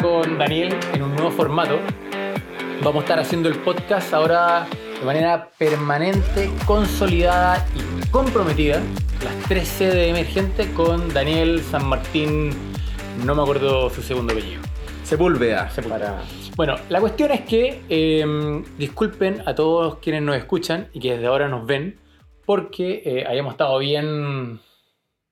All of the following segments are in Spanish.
acá con Daniel en un nuevo formato. Vamos a estar haciendo el podcast ahora de manera permanente, consolidada y comprometida. Las tres sedes emergentes con Daniel San Martín, no me acuerdo su segundo apellido. Sepúlveda. Sepúlveda. Bueno, la cuestión es que eh, disculpen a todos quienes nos escuchan y que desde ahora nos ven, porque eh, hayamos estado bien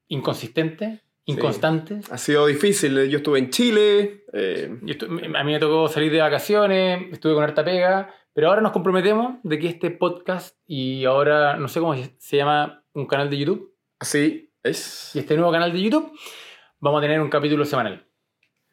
inconsistentes, inconstantes. Ha sido difícil. Yo estuve en Chile. eh, Yo a mí me tocó salir de vacaciones, estuve con harta pega, pero ahora nos comprometemos de que este podcast y ahora no sé cómo se llama un canal de YouTube así es. y este nuevo canal de YouTube vamos a tener un capítulo semanal.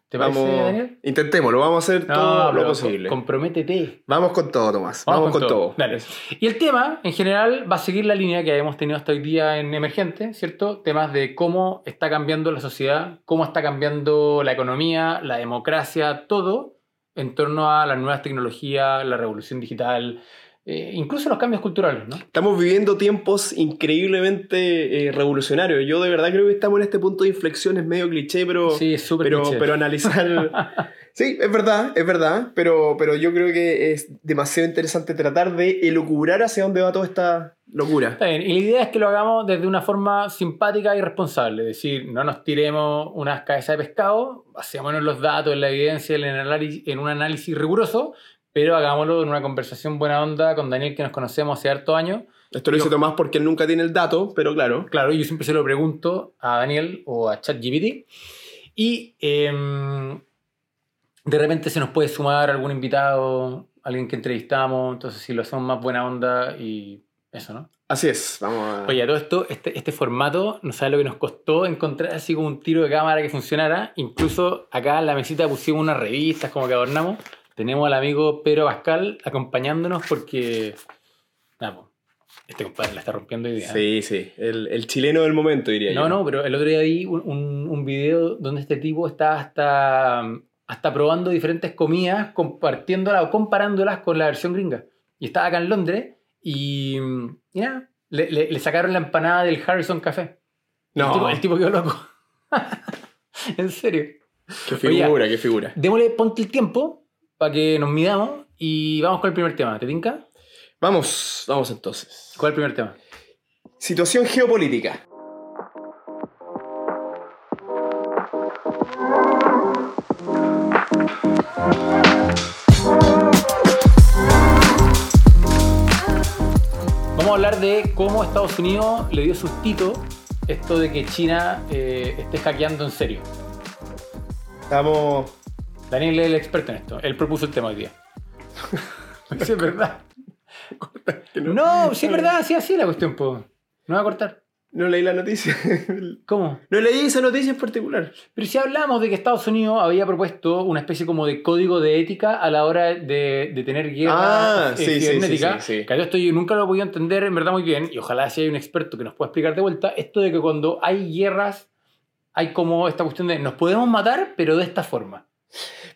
¿Te parece, Vamos, Daniel? intentémoslo, vamos a hacer todo lo posible. co- comprométete. Vamos con todo, Tomás. Vamos, con, todo. Dale. Y el tema, en general, va a seguir la línea que hemos tenido hasta hoy día en Emergente, ¿cierto? Temas de cómo está cambiando la sociedad, cómo está cambiando la economía, la democracia, todo en torno a las nuevas tecnologías, la revolución digital, eh, incluso los cambios culturales, ¿no? Estamos viviendo tiempos increíblemente eh, revolucionarios. Yo de verdad creo que estamos en este punto de inflexión, es medio cliché, pero, Sí, pero, cliché. pero analizar... sí, es verdad, es verdad, pero, pero yo creo que es demasiado interesante tratar de elucubrar hacia dónde va toda esta locura. Está bien, y la idea es que lo hagamos desde una forma simpática y responsable, es decir, no nos tiremos unas cabezas de pescado, basémonos en los datos, la evidencia, en, el análisis, en un análisis riguroso, pero hagámoslo en una conversación buena onda con Daniel que nos conocemos hace hartos años. Esto lo dice Tomás porque él nunca tiene el dato, pero claro. Claro, yo siempre se lo pregunto a Daniel o a ChatGPT y em, de repente se nos puede sumar algún invitado, alguien que entrevistamos, entonces si lo hacemos más buena onda y eso, ¿no? Así es, vamos a... Oye, a todo esto, este, este formato, no sabes lo que nos costó encontrar así como un tiro de cámara que funcionara. Incluso acá en la mesita pusimos unas revistas como que adornamos. Tenemos al amigo Pedro Pascal acompañándonos porque. Nada, po, este compadre la está rompiendo día. ¿eh? Sí, sí, el, el chileno del momento, diría yo. No, no, pero el otro día vi un, un, un video donde este tipo está hasta, hasta probando diferentes comidas, compartiéndolas o comparándolas con la versión gringa. Y estaba acá en Londres y, y nada, le, le- le sacaron la empanada del Harrison Café. No. El, tipo, el tipo quedó loco. en serio. Qué figura, qué figura. Démosle, ponte el tiempo para que nos midamos y vamos con el primer tema. ¿Te tinca? Vamos, vamos entonces. ¿Cuál es el primer tema? Situación geopolítica. Vamos a hablar de cómo Estados Unidos le dio sustito esto de que China eh, esté hackeando en serio. Estamos. Daniel es el experto en esto. Él propuso el tema hoy día. sí, es verdad. No, sí es verdad, sí así la cuestión, po. No va a cortar. No leí la noticia. ¿Cómo? no leí esa noticia en particular. Pero si hablamos de que Estados Unidos había propuesto una especie como de código de ética a la hora de, de tener guerra Ah, eh, sí, cibernética, sí, sí, que yo esto yo nunca lo he podido entender en verdad muy bien, y ojalá si hay un experto que nos pueda explicar de vuelta, esto de que cuando hay guerras hay como esta cuestión de nos podemos matar, pero de esta forma.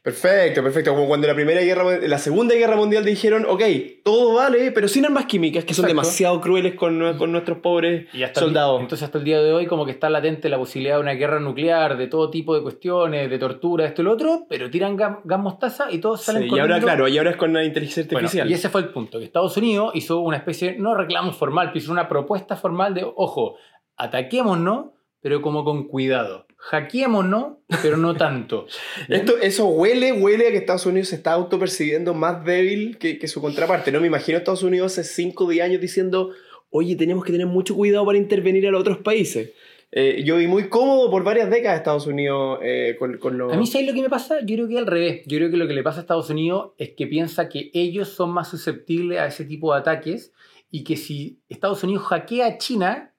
Perfecto, perfecto. Como cuando la primera guerra, la segunda guerra mundial dijeron, ok, todo vale, pero sin armas químicas, que son demasiado crueles con, con nuestros pobres Y hasta el- soldados. entonces hasta el día de hoy como que está latente la posibilidad de una guerra nuclear, de todo tipo de cuestiones, de tortura, esto y lo otro, pero tiran gas, gas mostaza y todos salen Sí, y corriendo. ahora, claro, y ahora es con la inteligencia Bueno, artificial. y ese fue el punto, que Estados Unidos hizo una especie, no reclamo formal, pero hizo una propuesta formal de, ojo, ataquémonos, pero como con cuidado. Hackeémonos, pero no tanto. Esto, eso huele, huele a que Estados Unidos se está autopercibiendo más débil que, que su contraparte. No me imagino a Estados Unidos hace 5 o 10 años diciendo, oye, tenemos que tener mucho cuidado para intervenir a los otros países. Eh, yo vi muy cómodo por varias décadas Estados Unidos eh, con, con los... A mí, ¿sabes lo que me pasa? Yo creo que al revés. Yo creo que lo que le pasa a Estados Unidos es que piensa que ellos son más susceptibles a ese tipo de ataques y que si Estados Unidos hackea a China,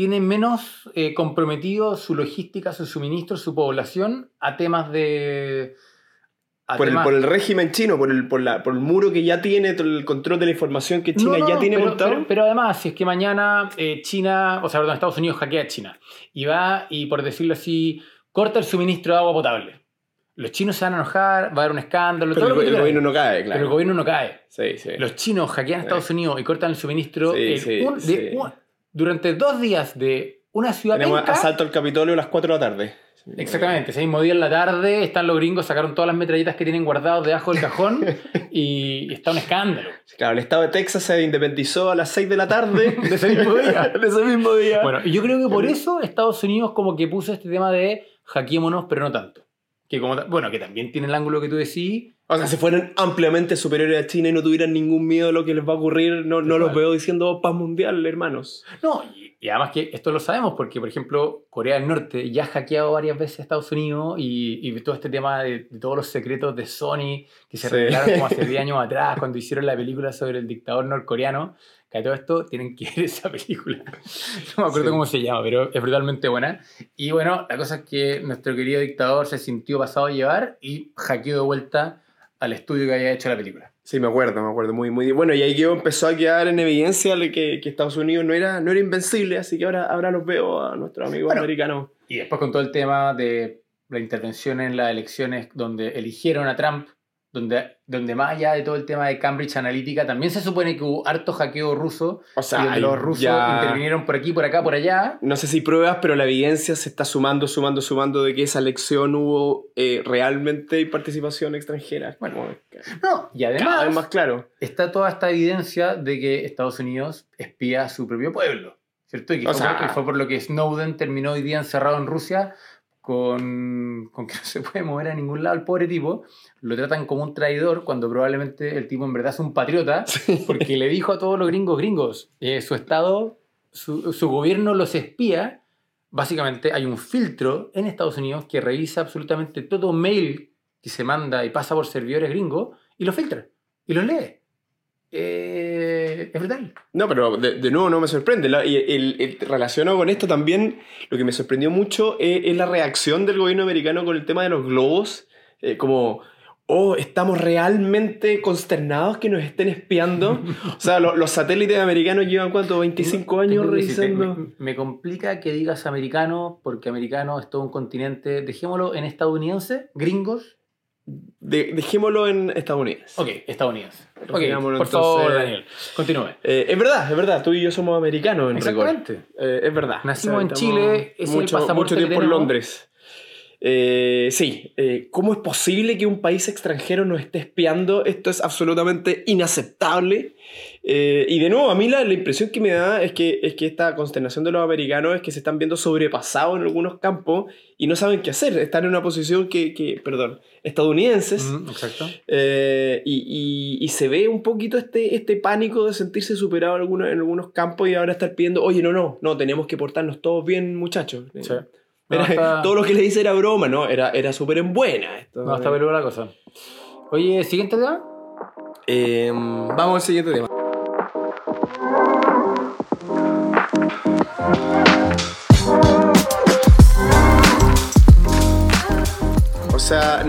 tiene menos eh, comprometido su logística, su suministro, su población a temas de... a por, el, por el régimen chino, por el, por, la, por el muro que ya tiene, el control de la información que China No, no, ya tiene pero, montado. Pero, pero además, si es que mañana eh, China, o sea, perdón, Estados Unidos hackea a China y va y, por decirlo así, corta el suministro de agua potable. Los chinos se van a enojar, va a haber un escándalo, Pero todo el, el gobierno no cae, Pero claro. el gobierno no cae. Sí, sí. Los chinos hackean a Estados Unidos y cortan el suministro Sí, sí, un- de un- durante dos días de una ciudad Tenemos penca, asalto al Capitolio a las 4 de la tarde. Exactamente, ese mismo día en la tarde están los gringos, sacaron todas las metralletas que tienen guardados debajo del cajón y está un escándalo. Claro, el estado de Texas se independizó a las 6 de la tarde De ese mismo día. de ese mismo día. Bueno, y yo creo que por eso Estados Unidos como que puso este tema de hackeémonos, pero no tanto. Que como, bueno, que también tiene el ángulo que tú decís. O sea, si fueran ampliamente superiores a China y no tuvieran ningún miedo de lo que les va a ocurrir, no, no los veo diciendo paz mundial, hermanos. No, y, y además que esto lo sabemos porque, por ejemplo, Corea del Norte ya ha hackeado varias veces a Estados Unidos y, y todo este tema de, de todos los secretos de Sony que se Sí. revelaron como hace 10 años atrás cuando hicieron la película sobre el dictador norcoreano. Que todo esto tienen que ver esa película. No me acuerdo Sí. cómo se llama, pero es brutalmente buena. Y bueno, la cosa es que nuestro querido dictador se sintió pasado a llevar y hackeó de vuelta al estudio que había hecho la película. Sí, me acuerdo, me acuerdo. Muy, muy Bueno, y ahí quedó, empezó a quedar en evidencia de que, que Estados Unidos no era, no era invencible, así que ahora, ahora los veo a nuestros amigos Bueno. americanos. Y después con todo el tema de la intervención en las elecciones donde eligieron a Trump, donde, donde más allá de todo el tema de Cambridge Analytica, también se supone que hubo harto hackeo ruso, O y sea, donde ahí los rusos ya- intervinieron por aquí, por acá, por allá. No sé si pruebas, pero la evidencia se está sumando, sumando, sumando de que esa elección hubo eh, realmente participación extranjera. Bueno, No, y cada vez además más claro. está toda esta evidencia de que Estados Unidos espía a su propio pueblo, ¿cierto? Y que O fue, sea- y fue por lo que Snowden terminó hoy día encerrado en Rusia con, con que no se puede mover a ningún lado el pobre tipo. Lo tratan como un traidor cuando probablemente el tipo en verdad es un patriota, porque le dijo a todos los gringos gringos, eh, su estado, su, su gobierno los espía. Básicamente hay un filtro en Estados Unidos que revisa absolutamente todo mail que se manda y pasa por servidores gringos y lo filtra y lo lee. Eh, es brutal. No, pero de, de nuevo no me sorprende. La- y el, el- relacionado con esto también, lo que me sorprendió mucho es, es la reacción del gobierno americano con el tema de los globos. Eh, como, oh, estamos realmente consternados que nos estén espiando. o sea, lo- los satélites americanos llevan, ¿cuánto? 25 años revisando. Me, me complica que digas americano, porque americano es todo un continente. Dejémoslo en estadounidense, gringos. De- dejémoslo en Estados Unidos. Ok, estadounidense. Ok, Definámoslo, por favor, entonces. Daniel, continúe. Eh, es verdad, es verdad. Tú y yo somos americanos en. Exactamente. Eh, es verdad. Nacimos en estamos Chile, ese es el mucho, pasaporte mucho que tiempo en. Londres. Eh, sí, eh, ¿cómo es posible que un país extranjero nos esté espiando? Esto es absolutamente inaceptable. Eh, y de nuevo, a mí la, la impresión que me da es que, es que esta consternación de los americanos es que se están viendo sobrepasados en algunos campos y no saben qué hacer. Están en una posición que, que perdón, estadounidenses. Mm, exacto. Eh, y, y- y se ve un poquito este, este pánico de sentirse superado en algunos, en algunos campos y ahora estar pidiendo, oye, no, no, no, tenemos que portarnos todos bien, muchachos. Sí. Era- No, está- Todo lo que le dice era broma, ¿no? Era, era súper en buena. Esto. No, está peluda la cosa. Oye, siguiente tema. Eh, vamos al siguiente tema.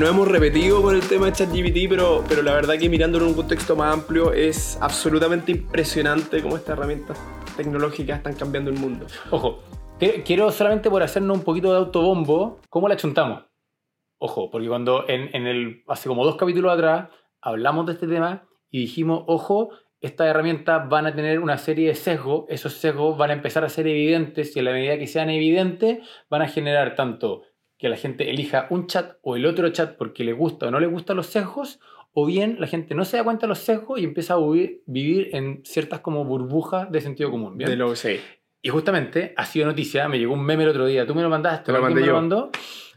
No hemos repetido con el tema de ChatGPT, pero, pero la verdad que mirándolo en un contexto más amplio es absolutamente impresionante cómo estas herramientas tecnológicas están cambiando el mundo. Ojo, quiero solamente por hacernos un poquito de autobombo, ¿cómo la chuntamos? Ojo, porque cuando en, en el, hace como dos capítulos atrás hablamos de este tema y dijimos, ojo, estas herramientas van a tener una serie de sesgos, esos sesgos van a empezar a ser evidentes y a la medida que sean evidentes van a generar tanto que la gente elija un chat o el otro chat porque le gusta o no le gustan los sesgos, o bien la gente no se da cuenta de los sesgos y empieza a vivir, vivir en ciertas como burbujas de sentido común. ¿bien? De lo que sé. Y justamente ha sido noticia, me llegó un meme el otro día, tú me lo mandaste, Te lo mandé me yo. lo mandó,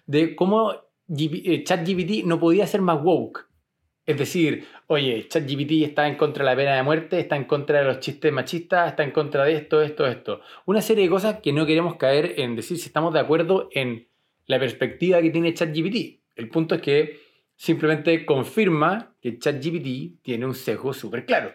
de cómo eh, ChatGPT no podía ser más woke. Es decir, oye, ChatGPT está en contra de la pena de muerte, está en contra de los chistes machistas, está en contra de esto, esto, esto. Una serie de cosas que no queremos caer en decir si estamos de acuerdo en la perspectiva que tiene ChatGPT. El punto es que simplemente confirma que ChatGPT tiene un sesgo súper claro.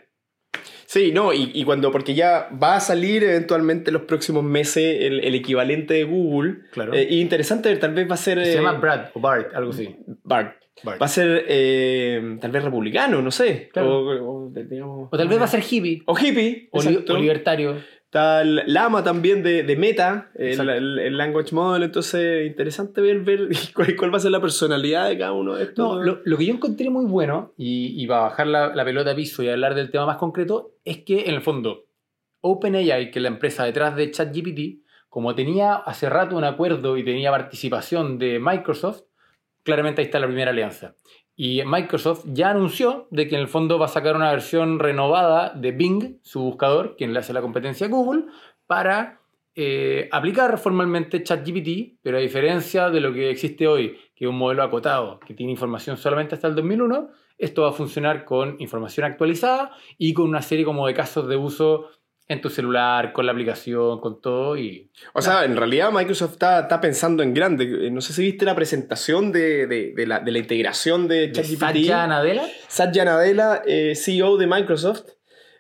Sí, no, y, y cuando, porque ya va a salir eventualmente en los próximos meses el, el equivalente de Google. Claro. Eh, y interesante, tal vez va a ser... Se eh, llama Brad o Bart, algo así. Bart. Bart. Va a ser eh, tal vez republicano, no sé. Claro. O, o, digamos- O tal vez va a ser hippie. O hippie. O, li- exacto. o libertario. Está el Lama también de, de Meta, el, el language model. Entonces, interesante ver, ver cuál, cuál va a ser la personalidad de cada uno de estos. No, lo, lo que yo encontré muy bueno, y, y para bajar la, la pelota a piso y hablar del tema más concreto, es que en el fondo OpenAI, que es la empresa detrás de ChatGPT, como tenía hace rato un acuerdo y tenía participación de Microsoft, claramente ahí está la primera alianza. Y Microsoft ya anunció de que en el fondo va a sacar una versión renovada de Bing, su buscador, quien le hace la competencia a Google, para eh, aplicar formalmente ChatGPT, pero a diferencia de lo que existe hoy, que es un modelo acotado, que tiene información solamente hasta el 2001, esto va a funcionar con información actualizada y con una serie como de casos de uso en tu celular, con la aplicación, con todo y... O sea, en realidad Microsoft está, está, pensando en grande. Eh, no sé si viste la presentación de, de, de, la, de la, integración de ChatGPT. Satya Nadella. Satya Nadella, eh, CEO de Microsoft.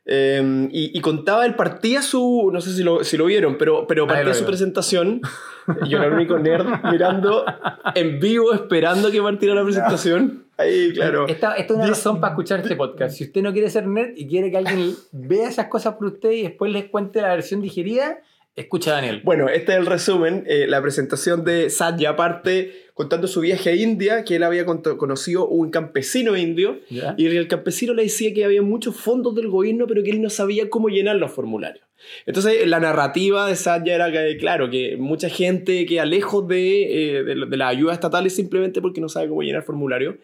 Eh, y, y, contaba, él partía su, no sé si lo, si lo vieron, pero, pero partía su presentación. Yo era el único nerd mirando en vivo, esperando que partiera la presentación. Ahí, claro. Esta, esta es una razón para escuchar este podcast. Si usted no quiere ser nerd y quiere que alguien vea esas cosas por usted y después les cuente la versión digerida, escucha a Daniel. Bueno, este es el resumen. Eh, la presentación de Satya parte contando su viaje a India, que él había conocido un campesino indio, ¿Ya? y el campesino le decía que había muchos fondos del gobierno, pero que él no sabía cómo llenar los formularios. Entonces, la narrativa de Satya era que, claro, que mucha gente queda lejos de, eh, de, de las ayudas estatales simplemente porque no sabe cómo llenar formularios.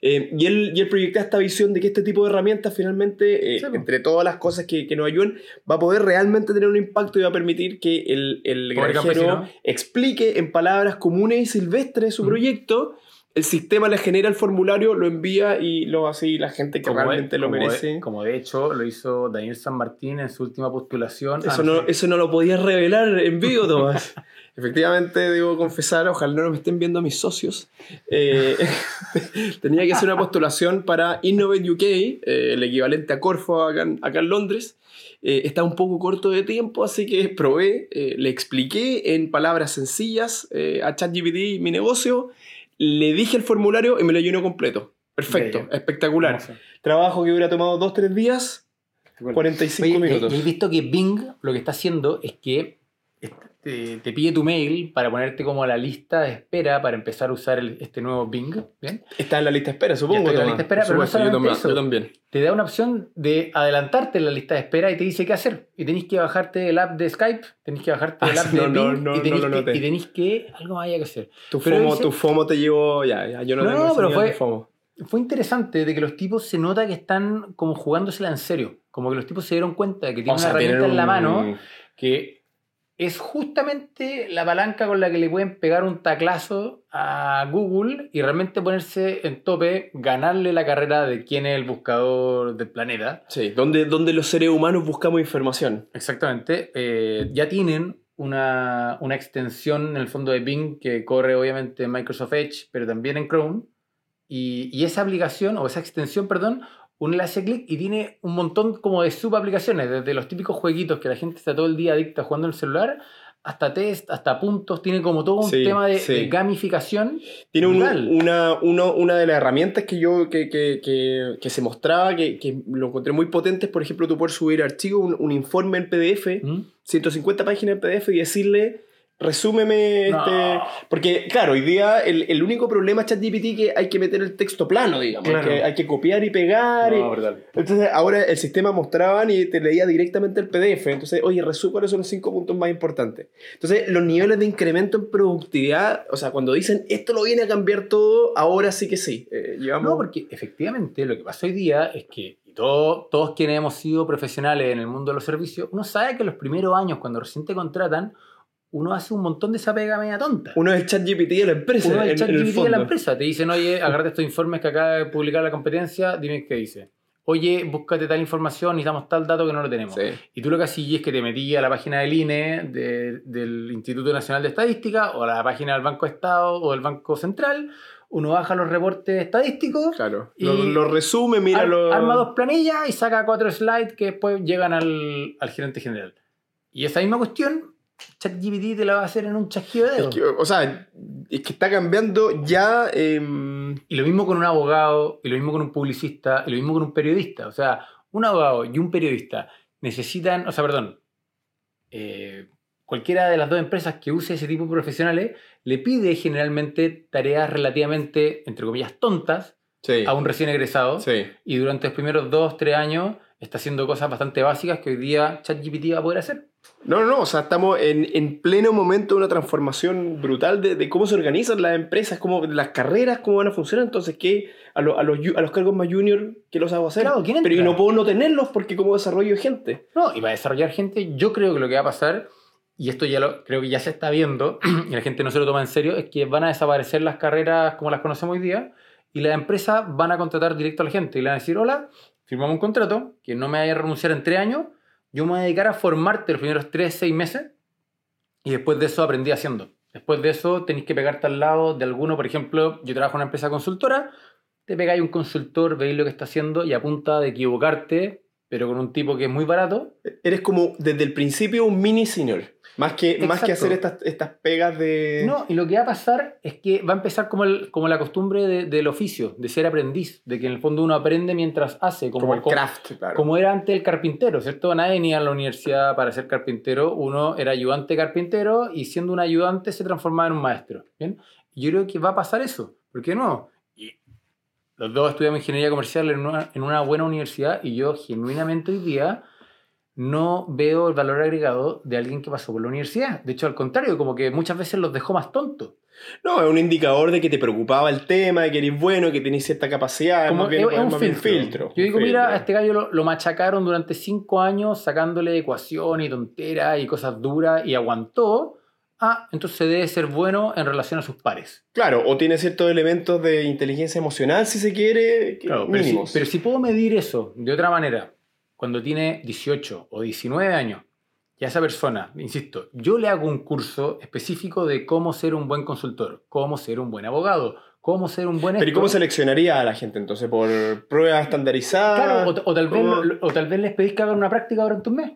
Eh, y, él, y él proyecta esta visión de que este tipo de herramientas, finalmente, eh, Sí, po. entre todas las cosas que, que nos ayudan, va a poder realmente tener un impacto y va a permitir que el, el granjero campesino. explique en palabras comunes y silvestres su Proyecto. El sistema le genera el formulario, lo envía y lo hace y la gente que Como realmente lo merece. como de hecho lo hizo Daniel San Martín en su última postulación. Eso no, eso no lo podías revelar en vivo, Tomás. Efectivamente, debo confesar, ojalá no me estén viendo mis socios. eh, tenía que hacer una postulación para Innovate UK, eh, el equivalente a Corfo acá en, acá en Londres. Eh, está un poco corto de tiempo, así que probé, eh, le expliqué en palabras sencillas eh, a ChatGPT mi negocio, le dije el formulario y me lo llenó completo. Perfecto, Bello. espectacular. Hermoso. Trabajo que hubiera tomado 2-3 días, 45 Oye, minutos. ¿y- y ¿Has visto que Bing lo que está haciendo es que te, te pide tu mail para ponerte como a la lista de espera para empezar a usar el- este nuevo Bing? ¿bien? Está en la lista de espera, supongo. está en la lista de espera, pero no supuesto, yo solamente también- eso. Yo también. Te da una opción de adelantarte en la lista de espera y te dice qué hacer. Y tenéis que bajarte el app de Skype, tenéis que bajarte el Ah, app sí, de no, no, Bing no, y, tenéis no que, y tenéis que... Algo más que hacer. Tu Pero FOMO, dice- tu FOMO te llevó. Ya, ya, yo no No, tengo no, ese pero fue- de FOMO. Fue interesante de que los tipos se nota que están como jugándosela en serio. Como que los tipos se dieron cuenta de que tienen O sea, una herramienta en la mano que es justamente la palanca con la que le pueden pegar un taclazo a Google y realmente ponerse en tope, ganarle la carrera de quién es el buscador del planeta. Sí, donde, donde los seres humanos buscamos información. Exactamente. Eh, ya tienen una, una extensión en el fondo de Bing que corre obviamente en Microsoft Edge, pero también en Chrome. Y, y esa aplicación, o esa extensión, perdón, uno le hace clic y tiene un montón como de subaplicaciones, desde los típicos jueguitos que la gente está todo el día adicta jugando en el celular, hasta test, hasta puntos, tiene como todo un Sí, tema de, sí. de gamificación. Tiene un- una, uno- una de las herramientas que yo que, que, que, que se mostraba, que, que lo encontré muy potente, es, por ejemplo, tú puedes subir archivos, un, un informe en PDF, ¿Mm? 150 páginas en PDF y decirle, resúmeme No. este... Porque, claro, hoy día el, el único problema es ChatGPT que hay que meter el texto plano, digamos. Claro. que hay que copiar y pegar. y- brutal. Entonces, ahora el sistema mostraban y te leía directamente el PDF. Entonces, oye, resume cuáles son los cinco puntos más importantes. Entonces, los niveles de incremento en productividad, o sea, cuando dicen esto lo viene a cambiar todo, ahora sí que sí. Eh, llevamos... No, porque efectivamente lo que pasa hoy día es que todo- todos quienes hemos sido profesionales en el mundo de los servicios, uno sabe que los primeros años, cuando recién te contratan, uno hace un montón de esa pega media tonta. Uno es el chat GPT de la empresa. Uno es el chat en GPT de la empresa. Te dicen, oye, agarrate estos informes que acaba de publicar la competencia, dime qué dice. Oye, búscate tal información, necesitamos tal dato que no lo tenemos. Sí. Y tú lo que hacías es que te metías a la página del INE, de- del Instituto Nacional de Estadística, o a la página del Banco Estado o del Banco Central. Uno baja los reportes estadísticos, Claro. Y- Lo, lo resume, mira ar- lo... arma dos planillas y saca cuatro slides que después llegan al, al gerente general. Y esa misma cuestión, ChatGPT te la va a hacer en un chasquido de Es dedos. que, o sea, es que está cambiando ya... em, Y lo mismo con un abogado, y lo mismo con un publicista, y lo mismo con un periodista. O sea, un abogado y un periodista necesitan, o sea, perdón, eh, cualquiera de las dos empresas que use ese tipo de profesionales le pide generalmente tareas relativamente, entre comillas, tontas sí. a un recién egresado. Sí. Y durante los primeros dos, tres años está haciendo cosas bastante básicas que hoy día ChatGPT va a poder hacer. No, no, no, o sea, estamos en, en pleno momento de una transformación brutal de, de cómo se organizan las empresas, cómo las carreras, cómo van a funcionar. Entonces, ¿qué? A, lo- a, los, a los cargos más junior, ¿qué los hago hacer? Claro, ¿quién Pero y no puedo no tenerlos porque como desarrollo de gente. No, y para desarrollar gente, yo creo que lo que va a pasar, y esto ya lo creo que ya se está viendo, y la gente no se lo toma en serio, es que van a desaparecer las carreras como las conocemos hoy día, y las empresas van a contratar directo a la gente y le van a decir, hola, firmamos un contrato, que no me vaya a renunciar en tres años, yo me voy a dedicar a formarte los primeros tres, seis meses, y después de eso aprendí haciendo. Después de eso tenéis que pegarte al lado de alguno, por ejemplo, yo trabajo en una empresa consultora, te pegáis un consultor, veis lo que está haciendo y a punta de equivocarte, pero con un tipo que es muy barato, Eres como desde el principio un mini senior. Más que, más que hacer estas, estas pegas de... No, y lo que va a pasar es que va a empezar como, el, como la costumbre de- del oficio, de ser aprendiz, de que en el fondo uno aprende mientras hace, como, como el como- craft, claro. como era antes el carpintero, ¿cierto? Nadie venía a la universidad para ser carpintero, uno era ayudante carpintero y siendo un ayudante se transformaba en un maestro, ¿bien? Yo creo que va a pasar eso, ¿por qué no? Los dos estudiamos ingeniería comercial en una, en una buena universidad y yo genuinamente hoy día no veo el valor agregado de alguien que pasó por la universidad. De hecho, al contrario, como que muchas veces los dejó más tontos. No, es un indicador de que te preocupaba el tema, de que eres bueno, que tenés cierta capacidad. Como es, es un filtro. Yo digo, mira, a este gallo lo, lo machacaron durante cinco años sacándole ecuación y tonteras y cosas duras y aguantó. Ah, entonces debe ser bueno en relación a sus pares. Claro, o tiene ciertos elementos de inteligencia emocional, si se quiere, Claro, pero, si, mínimos. pero si puedo medir eso de otra manera, cuando tiene 18 o 19 años, y a esa persona, insisto, yo le hago un curso específico de cómo ser un buen consultor, cómo ser un buen abogado, cómo ser un buen... Pero ¿y cómo seleccionaría a la gente entonces? ¿Por pruebas estandarizadas? Claro, o, o tal vez, o tal vez les pedís que hagan una práctica durante un mes.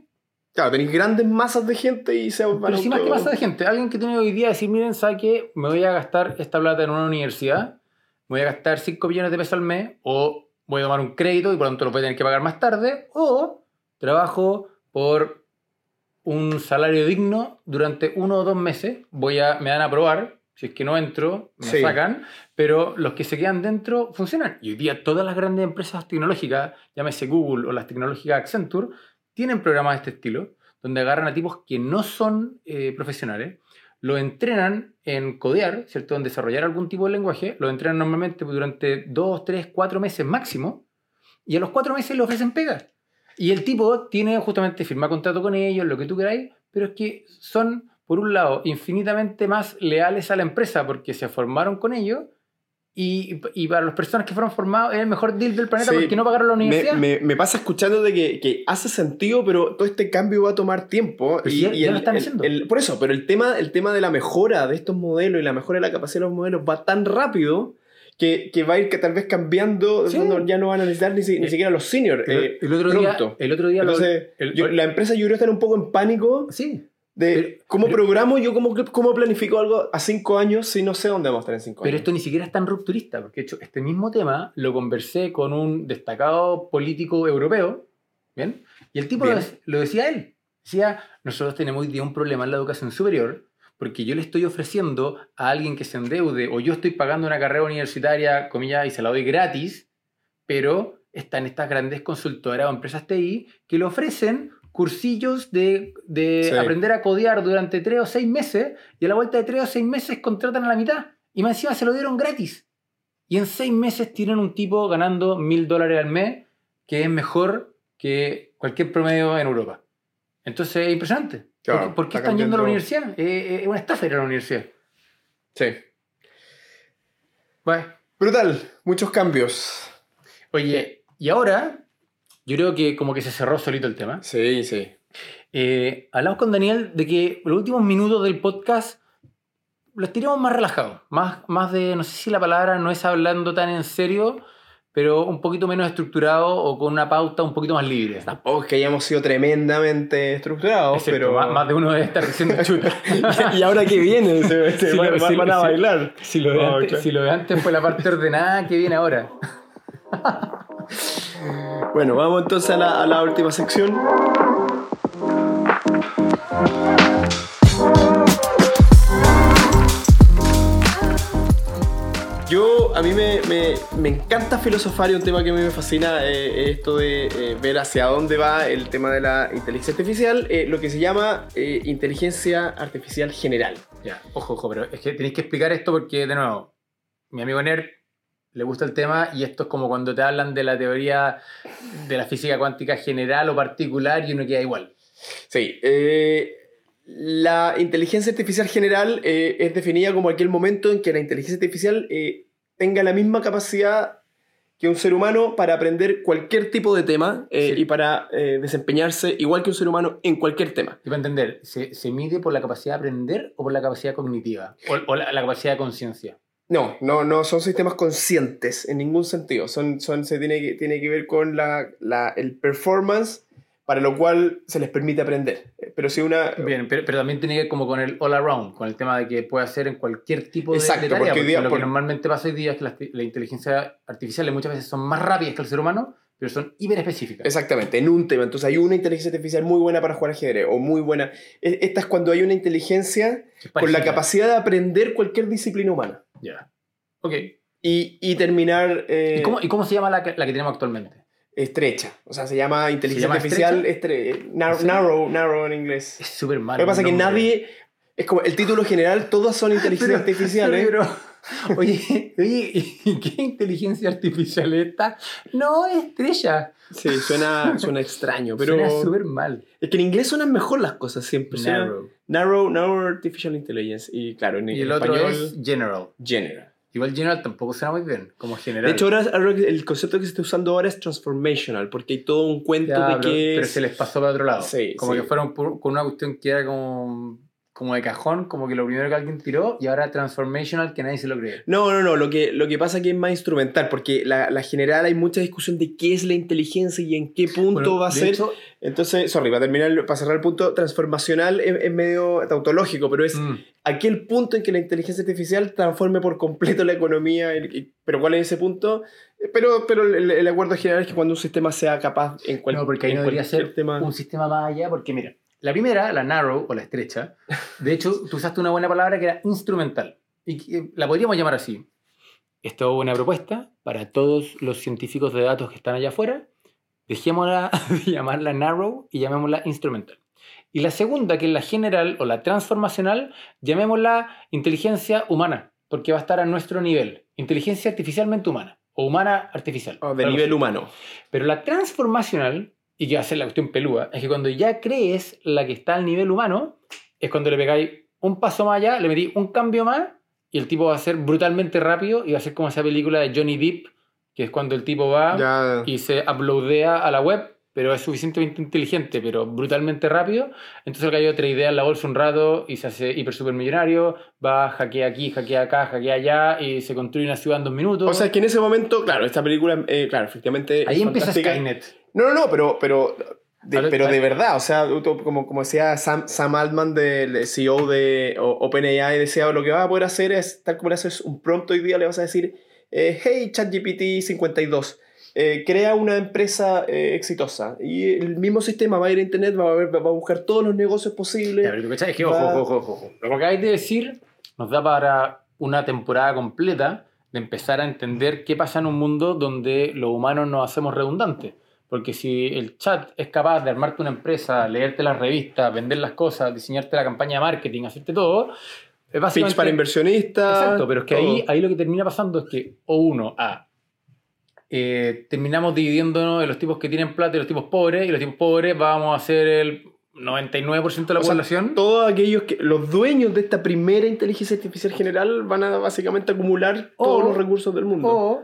Claro, tenéis grandes masas de gente y se van Pero si más que pasa de gente, alguien que tiene hoy día decir, miren, ¿sabe qué? Me voy a gastar esta plata en una universidad, me voy a gastar 5 millones de pesos al mes, o voy a tomar un crédito y por lo tanto lo voy a tener que pagar más tarde, o trabajo por un salario digno durante uno o dos meses, voy a, me van a probar, si es que no entro, me Sí. sacan, pero los que se quedan dentro funcionan. Y hoy día todas las grandes empresas tecnológicas, llámese Google o las tecnológicas Accenture, tienen programas de este estilo, donde agarran a tipos que no son eh, profesionales, lo entrenan en codear, ¿cierto? En desarrollar algún tipo de lenguaje, lo entrenan normalmente durante dos, tres, cuatro meses máximo, y a los cuatro meses le ofrecen pega. Y el tipo tiene justamente firma contrato con ellos, lo que tú queráis, pero es que son, por un lado, infinitamente más leales a la empresa porque se formaron con ellos. Y, y para las personas que fueron formados es el mejor deal del planeta Sí, porque no pagaron la universidad. me- me pasa escuchando de que, que hace sentido, pero todo este cambio va a tomar tiempo. Pero si ya- ya lo están haciendo. el- por eso, pero el tema, el tema de la mejora de estos modelos y la mejora de la capacidad de los modelos va tan rápido que, que va a ir que tal vez cambiando, Sí. ya no van a necesitar ni, si- ni Eh, siquiera los seniors. el, eh, el otro día, pronto. el otro día lo- Entonces, yo- la empresa yo creo que un poco en pánico sí, de Pero- cómo pero- programo yo, cómo, cómo planifico algo a cinco años si no sé dónde vamos a estar en cinco Pero años. esto ni siquiera es tan rupturista, porque de hecho este mismo tema lo conversé con un destacado político europeo, ¿bien? Y el tipo lo, decía él. Decía, nosotros tenemos hoy día un problema en la educación superior, porque yo le estoy ofreciendo a alguien que se endeude, o yo estoy pagando una carrera universitaria, comillas, y se la doy gratis, pero están estas grandes consultoras o empresas TI que le ofrecen cursillos de, de Sí. aprender a codear durante tres o seis meses y a la vuelta de tres o seis meses contratan a la mitad y más encima se lo dieron gratis. Y en seis meses tienen un tipo ganando mil dólares al mes que es mejor que cualquier promedio en Europa. Entonces es impresionante. Claro, ¿Por qué, por qué está están yendo a la universidad? Eh, Es una estafa ir a la universidad. Sí. Bueno, Brutal, muchos cambios. oye, y ahora yo creo que como que se cerró solito el tema. Sí, sí. Eh, hablamos con Daniel de que los últimos minutos del podcast los tiramos más relajados, más, más de, no sé si la palabra no es hablando tan en serio, pero un poquito menos estructurado o con una pauta un poquito más libre. Tampoco es que hayamos sido tremendamente estructurados, Es cierto, pero... más, más de uno debe estar diciendo chuta. ¿Y ahora qué viene? Se, van, lo- sí, van a bailar. Si lo, de Oh, antes, si lo de antes fue la parte ordenada, ¿qué viene ahora? Bueno, vamos entonces a la, a la última sección. Yo a mí me, me, encanta filosofar y un tema que a mí me fascina eh, es esto de eh, ver hacia dónde va el tema de la inteligencia artificial, eh, lo que se llama eh, inteligencia artificial general. Ya, ojo, ojo, pero es que tenéis que explicar esto porque, de nuevo, mi amigo Nerd le gusta el tema y esto es como cuando te hablan de la teoría de la física cuántica general o particular y uno queda igual. Sí, eh, la inteligencia artificial general eh, es definida como aquel momento en que la inteligencia artificial eh, tenga la misma capacidad que un ser humano para aprender cualquier tipo de tema eh, Sí. y para eh, desempeñarse igual que un ser humano en cualquier tema. Y para entender, ¿se, se mide por la capacidad de aprender o por la capacidad cognitiva? O, o la, la capacidad de conciencia. No, no, no son sistemas conscientes en ningún sentido. Son, son, se tiene que, tiene que ver con la, la- el performance para lo cual se les permite aprender. Eh, Pero si una... Bien, pero, pero también tiene que ver como con el all around, con el tema de que puede hacer en cualquier tipo de, Exacto, de tarea. porque hoy día- lo por- que normalmente pasa hoy día es que la, la inteligencia artificial muchas veces son más rápidas que el ser humano, pero son hiper específicas. Exactamente, en un tema. Entonces hay una inteligencia artificial muy buena para jugar ajedrez o muy buena. E- Esta es cuando hay una inteligencia con la capacidad de aprender cualquier disciplina humana Ya. Ok. y, y terminar eh, ¿Y, cómo, ¿Y cómo se llama la que, la que tenemos actualmente? estrecha. O sea, se llama inteligencia llama artificial estre- ¿Sí? narrow, narrow en inglés. Es súper malo. Lo que pasa es que nadie. Es como el título general, todas son inteligencias Pero- artificiales. pero- oye, oye, ¿y qué inteligencia artificial es esta? No, es estrella. Sí, suena, suena extraño, pero. Suena súper mal. Es que en inglés suenan mejor las cosas siempre. suena- Narrow. Narrow, narrow Artificial Intelligence. Y claro, en, Y en el otro español, es general. General. Igual general tampoco suena muy bien, como general. De hecho, ahora, ahora el concepto que se está usando ahora es transformational, porque hay todo un cuento Ya, de pero, que. pero es- se les pasó para otro lado. Sí, como sí. que fueron por- con una cuestión que era como, como de cajón, como que lo primero que alguien tiró, y ahora transformational que nadie se lo cree. No, no, no. Lo que, lo que pasa es que es más instrumental, porque la, la general hay mucha discusión de qué es la inteligencia y en qué punto Bueno, va a ser. hecho, Entonces, sorry, para terminar, para cerrar el punto, transformacional es, es medio tautológico, pero es mm, aquel punto en que la inteligencia artificial transforme por completo la economía. pero ¿cuál es ese punto? Eh, Pero, pero el, el acuerdo general es que cuando un sistema sea capaz en, cual- no, porque ahí no debería cualquier ser tema... un sistema más allá, porque mira, la primera, la narrow o la estrecha, de hecho, tú usaste una buena palabra que era instrumental. Y que, la podríamos llamar así. Esto es una propuesta para todos los científicos de datos que están allá afuera. Dejémosla de llamarla narrow y llamémosla instrumental. Y la segunda, que es la general o la transformacional, llamémosla inteligencia humana, porque va a estar a nuestro nivel. Inteligencia artificialmente humana o humana artificial. Oh, de algo nivel humano. Pero la transformacional, y que va a ser la cuestión pelúa, es que cuando ya crees la que está al nivel humano, es cuando le pegáis un paso más allá, le metí un cambio más, y el tipo va a ser brutalmente rápido, y va a ser como esa película de Johnny Depp, que es cuando el tipo va Ya... y se uploadea a la web, pero es suficientemente inteligente, pero brutalmente rápido. Entonces el gallo idea en la bolsa un rato y se hace hiper super millonario, va, hackea aquí, hackea acá, hackea allá, y se construye una ciudad en dos minutos. O sea, que en ese momento, claro, esta película, eh, claro, efectivamente... es Ahí empieza fantástica. Skynet. No, no, no, pero, pero, de, pero de ver. verdad, o sea, como, como decía Sam, Sam Altman, del CEO de O- OpenAI, decía, lo que vas a poder hacer es, tal como le haces un prompt hoy día, le vas a decir, eh, hey, ChatGPT 52, eh, crea una empresa eh, exitosa. Y el mismo sistema va a ir a internet, va a, ver, va a buscar todos los negocios posibles. Ya, pero es que ojo, Va- ojo, ojo, ojo. Lo que acabáis de decir nos da para una temporada completa de empezar a entender qué pasa en un mundo donde los humanos nos hacemos redundantes. Porque si el chat es capaz de armarte una empresa, leerte las revistas, vender las cosas, diseñarte la campaña de marketing, hacerte todo, es Pitch básicamente... para inversionistas. Exacto, pero es que todo. ahí, ahí lo que termina pasando es que, o uno, A, eh, terminamos dividiéndonos en los tipos que tienen plata y los tipos pobres, y los tipos pobres vamos a ser el 99% de la O sea, población. Todos aquellos que, los dueños de esta primera inteligencia artificial general van a básicamente acumular todos los recursos del mundo. O,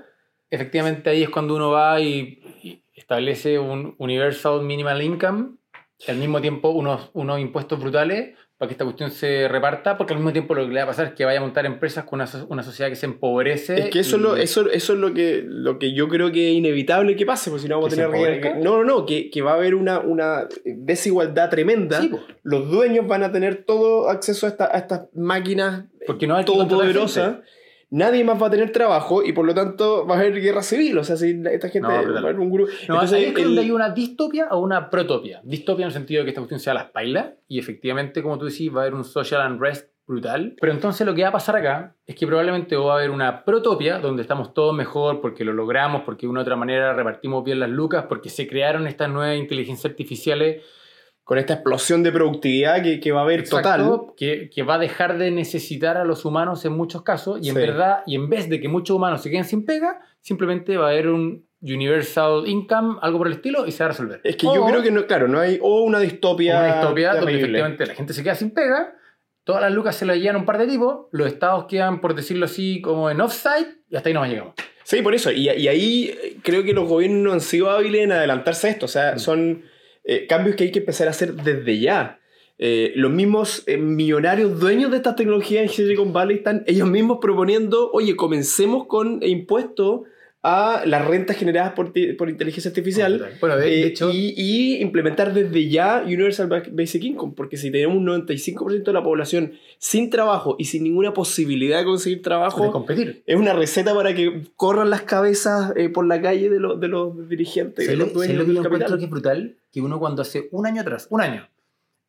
efectivamente, ahí es cuando uno va y, y establece un Universal Minimal Income, y al mismo tiempo unos, unos impuestos brutales para que esta cuestión se reparta, porque al mismo tiempo lo que le va a pasar es que vaya a montar empresas con una, una sociedad que se empobrece. Es que eso, es lo, y- eso, eso es lo que, lo que yo creo que es inevitable que pase, porque si no vamos a ¿Que se tener... No, no, no, que, que va a haber una, una desigualdad tremenda. Sí, Los dueños van a tener todo acceso a, esta- a estas máquinas porque no hay todopoderosas. gente. Nadie más va a tener trabajo y por lo tanto va a haber guerra civil. O sea, si esta gente No, va a haber un grupo. No, Entonces, ahí es el- donde hay una distopia o una protopia. Distopia en el sentido de que esta cuestión sea las pailas y efectivamente, como tú decís, va a haber un social unrest brutal. Pero entonces lo que va a pasar acá es que probablemente va a haber una protopia donde estamos todos mejor porque lo logramos, porque de una u otra manera repartimos bien las lucas, porque se crearon estas nuevas inteligencias artificiales. Con esta explosión de productividad que, que va a haber Exacto, total. Que, que va a dejar de necesitar a los humanos en muchos casos y en Sí. verdad, y en vez de que muchos humanos se queden sin pega, simplemente va a haber un universal income, algo por el estilo, y se va a resolver. Es que yo creo que no, claro, no hay. O una distopia. una distopía donde efectivamente la gente se queda sin pega, todas las lucas se las llevan un par de tipos, los estados quedan, por decirlo así, como en offside, y hasta ahí nos llegamos. Sí, por eso. Y, y ahí creo que los gobiernos no han sido hábiles en adelantarse a esto. O sea, Mm. son eh, cambios que hay que empezar a hacer desde ya. Eh, los mismos eh, millonarios dueños de estas tecnologías en Silicon Valley están ellos mismos proponiendo, oye, comencemos con impuestos a las rentas generadas por, por inteligencia artificial. Bueno, de, de eh, hecho, y, y implementar desde ya Universal Ba- Basic Income, porque si tenemos un 95% de la población sin trabajo y sin ninguna posibilidad de conseguir de trabajo, competir. es una receta para que corran las cabezas eh, por la calle de, los de los dirigentes, de ¿Sabes lo, los dueños lo que yo encuentro que es brutal? Que uno cuando hace un año atrás, un año,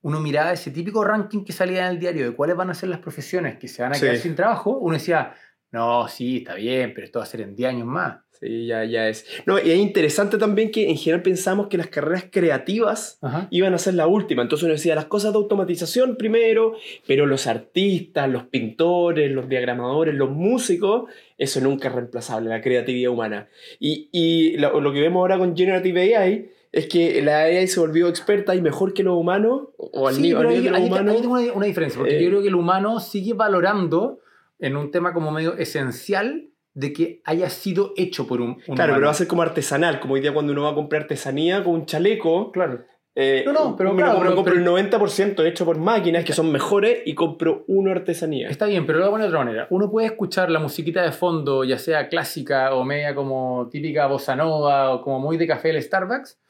uno miraba ese típico ranking que salía en el diario de cuáles van a ser las profesiones que se van a quedar Sí. sin trabajo, uno decía, no, sí, está bien, pero esto va a ser en 10 años más. Sí, ya, ya es. No, y es interesante también que en general pensamos que las carreras creativas Ajá. iban a ser la última. Entonces uno decía las cosas de automatización primero, pero los artistas, los pintores, los diagramadores, los músicos, eso nunca es reemplazable, la creatividad humana. Y, y lo, lo que vemos ahora con Generative AI es que la AI se volvió experta y mejor que los humanos, o al, Sí, ni- al pero nivel ahí, de los ahí- humanos. ahí tengo una, una diferencia, porque Eh, yo creo que el humano sigue valorando en un tema como medio esencial de que haya sido hecho por un, un Claro, humano. pero va a ser como artesanal, como hoy día cuando uno va a comprar artesanía con un chaleco. Claro. eh, No, no, pero claro, compro, pero- compro pero- el 90% hecho por máquinas que son mejores y compro uno artesanía. Está bien, pero lo voy a poner de otra manera. Uno puede escuchar la musiquita de fondo, ya sea clásica o media como típica bossa nova o como muy de café del Starbucks,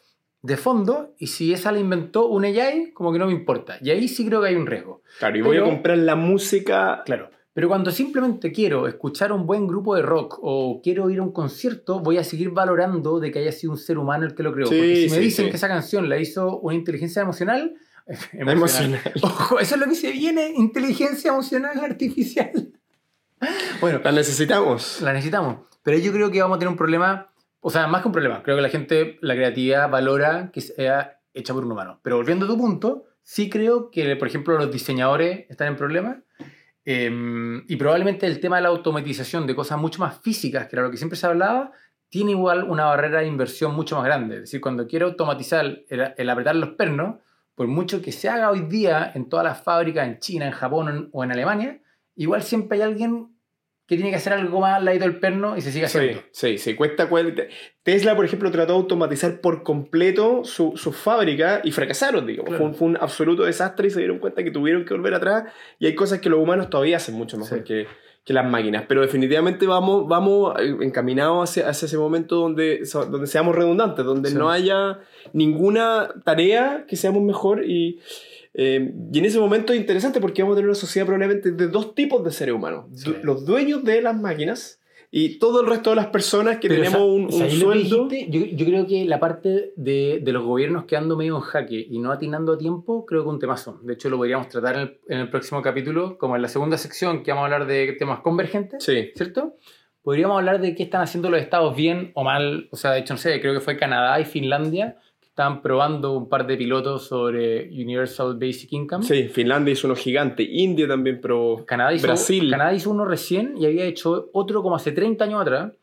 de fondo, y si esa la inventó un AI, como que no me importa. Y ahí sí creo que hay un riesgo. Claro, y voy a Pero- comprar la música. Claro. Pero cuando simplemente quiero escuchar un buen grupo de rock o quiero ir a un concierto, voy a seguir valorando de que haya sido un ser humano el que lo creó. Sí, Porque si me sí, dicen sí. que esa canción la hizo una inteligencia emocional, Emocional. Ojo, eso es lo que se viene, inteligencia emocional artificial. Bueno, La necesitamos. la necesitamos. Pero yo creo que vamos a tener un problema, o sea, más que un problema, creo que la gente, la creatividad valora que sea hecha por un humano. Pero volviendo a tu punto, sí creo que, por ejemplo, los diseñadores están en problemas. Eh, y probablemente el tema de la automatización de cosas mucho más físicas, que era lo que siempre se hablaba, tiene igual una barrera de inversión mucho más grande. Es decir, cuando quiero automatizar el, el apretar los pernos, por mucho que se haga hoy día en todas las fábricas, en China, en Japón o en Alemania, igual siempre hay alguien que tiene que hacer algo más al ladito del perno y se sigue Sí, haciendo. sí, sí, cuesta. cuel- Tesla, por ejemplo, trató de automatizar por completo su, su fábrica y fracasaron, digamos. Claro. Fue, un, fue un absoluto desastre y se dieron cuenta que tuvieron que volver atrás. Y hay cosas que los humanos todavía hacen mucho mejor Sí. que, que las máquinas. Pero definitivamente vamos, vamos eh, encaminados hacia, hacia ese momento donde, donde seamos redundantes, donde Sí. no haya ninguna tarea que seamos mejor. Y, eh, y en ese momento es interesante porque vamos a tener una sociedad probablemente de dos tipos de seres humanos. Sí. Los dueños de las máquinas y todo el resto de las personas que Pero tenemos un, un ¿sabéis lo que sueldo. dijiste? Yo, yo creo que la parte de, de los gobiernos quedando medio en jaque y no atinando a tiempo, creo que es un temazo. De hecho, lo podríamos tratar en el, en el próximo capítulo, como en la segunda sección, que vamos a hablar de temas convergentes, Sí, ¿cierto? Podríamos hablar de qué están haciendo los estados bien o mal. O sea, de hecho, no sé, creo que fue Canadá y Finlandia estaban probando un par de pilotos sobre Universal Basic Income. sí, Finlandia hizo uno gigante, India también, pero Canadá hizo, Brasil. Canadá hizo uno recién y había hecho otro como hace 30 años atrás.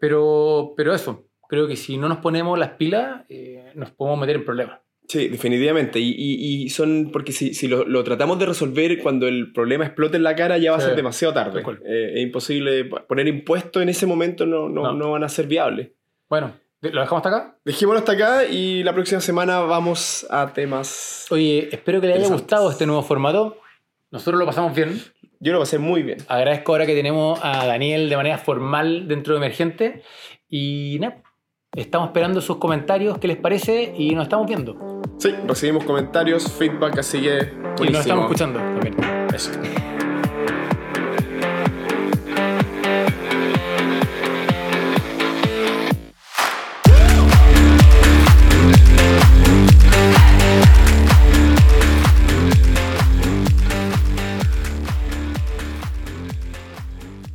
Pero, pero eso, creo que si no nos ponemos las pilas, eh, nos podemos meter en problemas. Sí, definitivamente. Y, y- y son, porque si, si lo, lo tratamos de resolver cuando el problema explote en la cara, ya va a Sí, ser demasiado tarde. Eh, es imposible poner impuestos en ese momento, no, no, No. no van a ser viables. Bueno, ¿lo dejamos hasta acá? Dejémoslo hasta acá y la próxima semana vamos a temas. Oye, espero que les haya gustado este nuevo formato. Nosotros lo pasamos bien. Yo lo pasé muy bien. Agradezco ahora que tenemos a Daniel de manera formal dentro de Emergente. Y nada, estamos esperando sus comentarios, qué les parece, y nos estamos viendo. Sí, recibimos comentarios, feedback, así que. Y nos buenísimo. estamos escuchando también. Eso.